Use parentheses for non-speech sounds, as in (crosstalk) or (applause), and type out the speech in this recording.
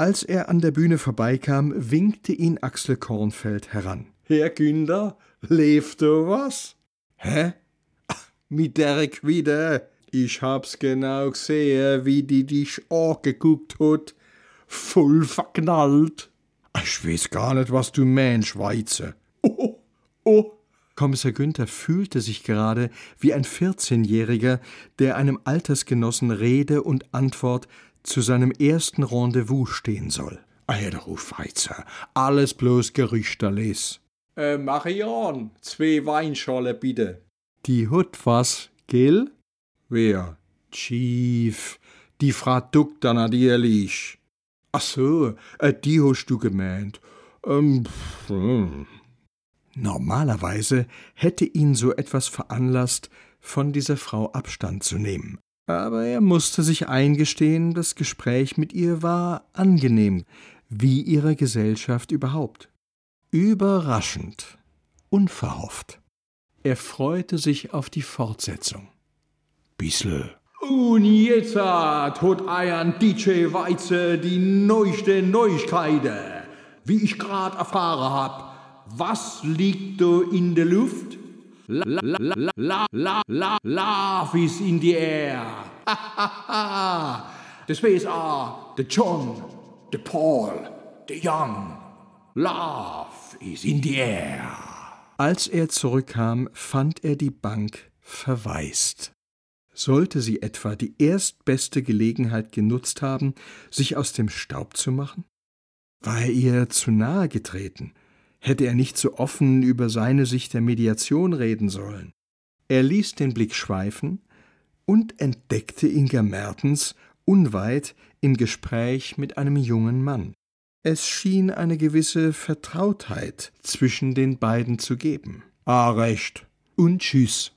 Als er an der Bühne vorbeikam, winkte ihn Axel Kornfeld heran. Herr Günder, lebt du was? Hä? Mit der Quide. Ich hab's genau gesehen, wie die dich angeguckt hat. Voll verknallt. Ich weiß gar nicht, was du meinst, Schweizer. Oh, oh. Kommissar Günther fühlte sich gerade wie ein 14-Jähriger, der einem Altersgenossen Rede und Antwort zu seinem ersten Rendezvous stehen soll. Der Schweizer, alles bloß Gerüchterles. Äh, Marion, zwei Weinschale bitte. Die hut was, gell? Wer? Chief, die Frau Doktor natürlich. Ach so, äh, die hast du gemeint. Ähm, hm. Normalerweise hätte ihn so etwas veranlasst, von dieser Frau Abstand zu nehmen aber er musste sich eingestehen, das Gespräch mit ihr war angenehm, wie ihre Gesellschaft überhaupt. Überraschend, unverhofft. Er freute sich auf die Fortsetzung. Bissel. Und jetzt hat ein DJ Weize die neueste Neuigkeiten. Wie ich grad erfahren hab, was liegt da in der Luft? La, la, la, la, la, la, love is in the air. (laughs) the space are the John, the Paul, the Young. Love is in the air. Als er zurückkam, fand er die Bank verwaist. Sollte sie etwa die erstbeste Gelegenheit genutzt haben, sich aus dem Staub zu machen? War er ihr zu nahe getreten? Hätte er nicht so offen über seine Sicht der Mediation reden sollen? Er ließ den Blick schweifen und entdeckte Inga Mertens unweit im Gespräch mit einem jungen Mann. Es schien eine gewisse Vertrautheit zwischen den beiden zu geben. Ah, recht. Und tschüss.